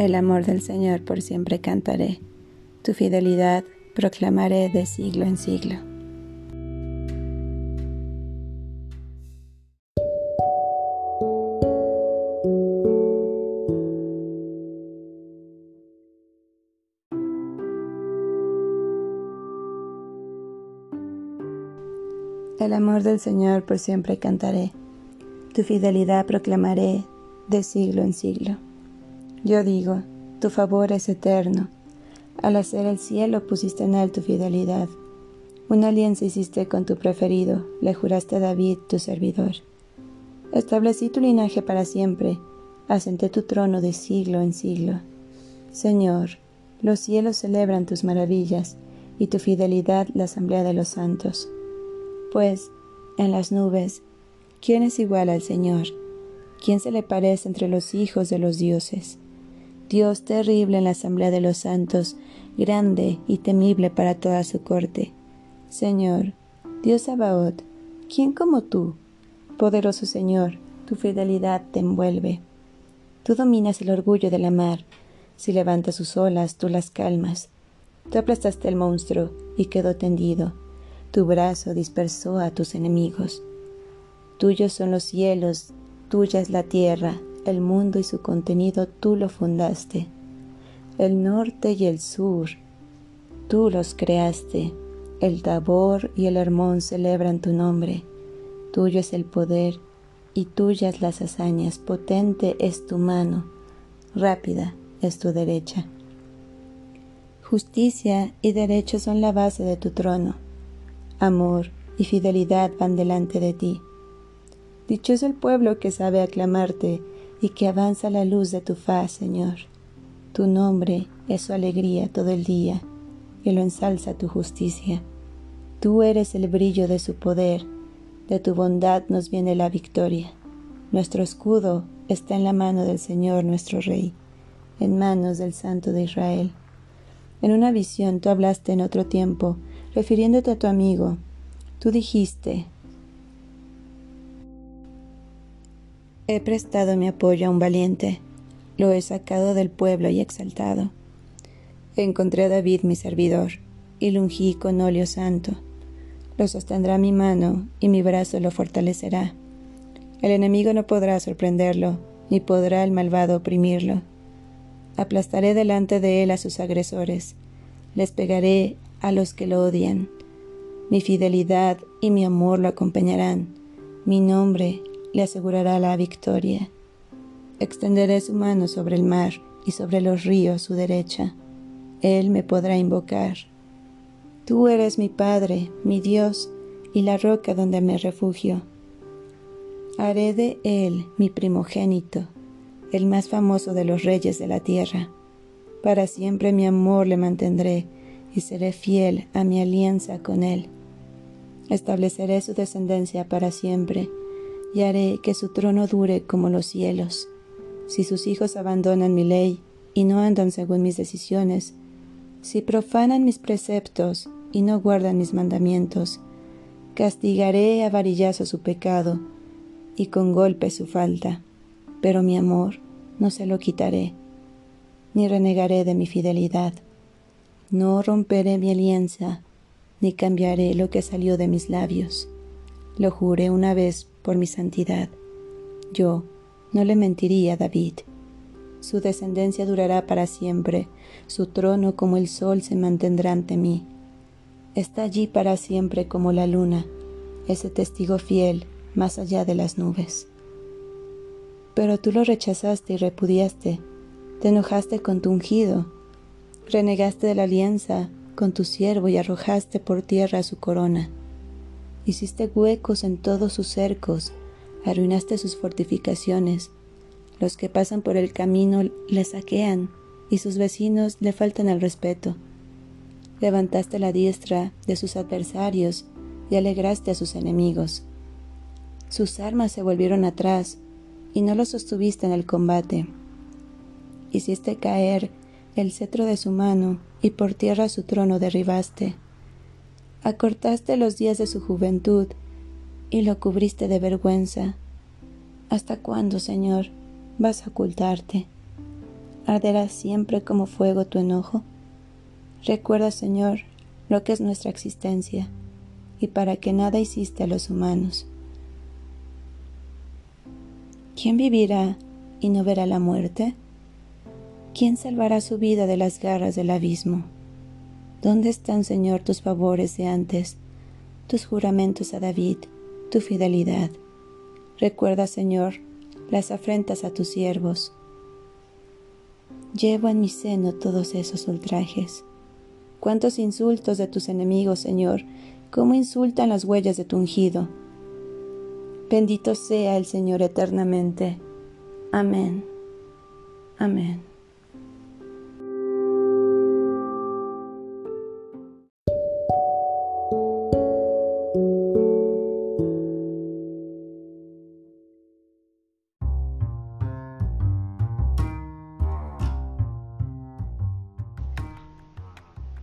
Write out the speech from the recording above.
El amor del Señor por siempre cantaré, tu fidelidad proclamaré de siglo en siglo. El amor del Señor por siempre cantaré, tu fidelidad proclamaré de siglo en siglo. Yo digo, tu favor es eterno. Al hacer el cielo pusiste en él tu fidelidad. Una alianza hiciste con tu preferido, le juraste a David, tu servidor. Establecí tu linaje para siempre, asenté tu trono de siglo en siglo. Señor, los cielos celebran tus maravillas y tu fidelidad la asamblea de los santos. Pues, en las nubes, ¿quién es igual al Señor? ¿Quién se le parece entre los hijos de los dioses? Dios terrible en la asamblea de los santos, grande y temible para toda su corte. Señor, Dios Sabaoth, ¿quién como tú? Poderoso Señor, tu fidelidad te envuelve. Tú dominas el orgullo de la mar, si levanta sus olas, tú las calmas. Tú aplastaste el monstruo y quedó tendido. Tu brazo dispersó a tus enemigos. Tuyos son los cielos Tuya es la tierra, el mundo y su contenido tú lo fundaste. El norte y el sur, tú los creaste. El Tabor y el Hermón celebran tu nombre. Tuyo es el poder y tuyas las hazañas. Potente es tu mano, rápida es tu derecha. Justicia y derecho son la base de tu trono. Amor y fidelidad van delante de ti. Dichoso el pueblo que sabe aclamarte y que avanza la luz de tu faz, Señor. Tu nombre es su alegría todo el día, y lo ensalza tu justicia. Tú eres el brillo de su poder, de tu bondad nos viene la victoria. Nuestro escudo está en la mano del Señor nuestro Rey, en manos del Santo de Israel. En una visión tú hablaste en otro tiempo, refiriéndote a tu amigo. Tú dijiste, He prestado mi apoyo a un valiente, lo he sacado del pueblo y exaltado. Encontré a David mi servidor, y lo ungí con óleo santo. Lo sostendrá mi mano, y mi brazo lo fortalecerá. El enemigo no podrá sorprenderlo, ni podrá el malvado oprimirlo. Aplastaré delante de él a sus agresores, les pegaré a los que lo odian. Mi fidelidad y mi amor lo acompañarán, mi nombre le asegurará la victoria. Extenderé su mano sobre el mar y sobre los ríos su derecha. Él me podrá invocar. Tú eres mi Padre, mi Dios, y la roca donde me refugio. Haré de él mi primogénito, el más famoso de los reyes de la tierra. Para siempre mi amor le mantendré y seré fiel a mi alianza con él. Estableceré su descendencia para siempre y haré que su trono dure como los cielos. Si sus hijos abandonan mi ley y no andan según mis decisiones, si profanan mis preceptos y no guardan mis mandamientos, castigaré a varillazo su pecado y con golpe su falta, pero mi amor no se lo quitaré, ni renegaré de mi fidelidad. No romperé mi alianza, ni cambiaré lo que salió de mis labios. Lo juré una vez por mi santidad. Yo no le mentiría a David. Su descendencia durará para siempre, su trono como el sol se mantendrá ante mí. Está allí para siempre como la luna, ese testigo fiel más allá de las nubes. Pero tú lo rechazaste y repudiaste, te enojaste con tu ungido, renegaste de la alianza con tu siervo y arrojaste por tierra su corona. Hiciste huecos en todos sus cercos, arruinaste sus fortificaciones. Los que pasan por el camino le saquean y sus vecinos le faltan el respeto. Levantaste la diestra de sus adversarios y alegraste a sus enemigos. Sus armas se volvieron atrás y no los sostuviste en el combate. Hiciste caer el cetro de su mano y por tierra su trono derribaste. Acortaste los días de su juventud y lo cubriste de vergüenza. ¿Hasta cuándo, Señor, vas a ocultarte? ¿Arderá siempre como fuego tu enojo? Recuerda, Señor, lo que es nuestra existencia y para que nada hiciste a los humanos. ¿Quién vivirá y no verá la muerte? ¿Quién salvará su vida de las garras del abismo? ¿Dónde están, Señor, tus favores de antes, tus juramentos a David, tu fidelidad? Recuerda, Señor, las afrentas a tus siervos. Llevo en mi seno todos esos ultrajes. Cuántos insultos de tus enemigos, Señor, cómo insultan las huellas de tu ungido. Bendito sea el Señor eternamente. Amén. Amén.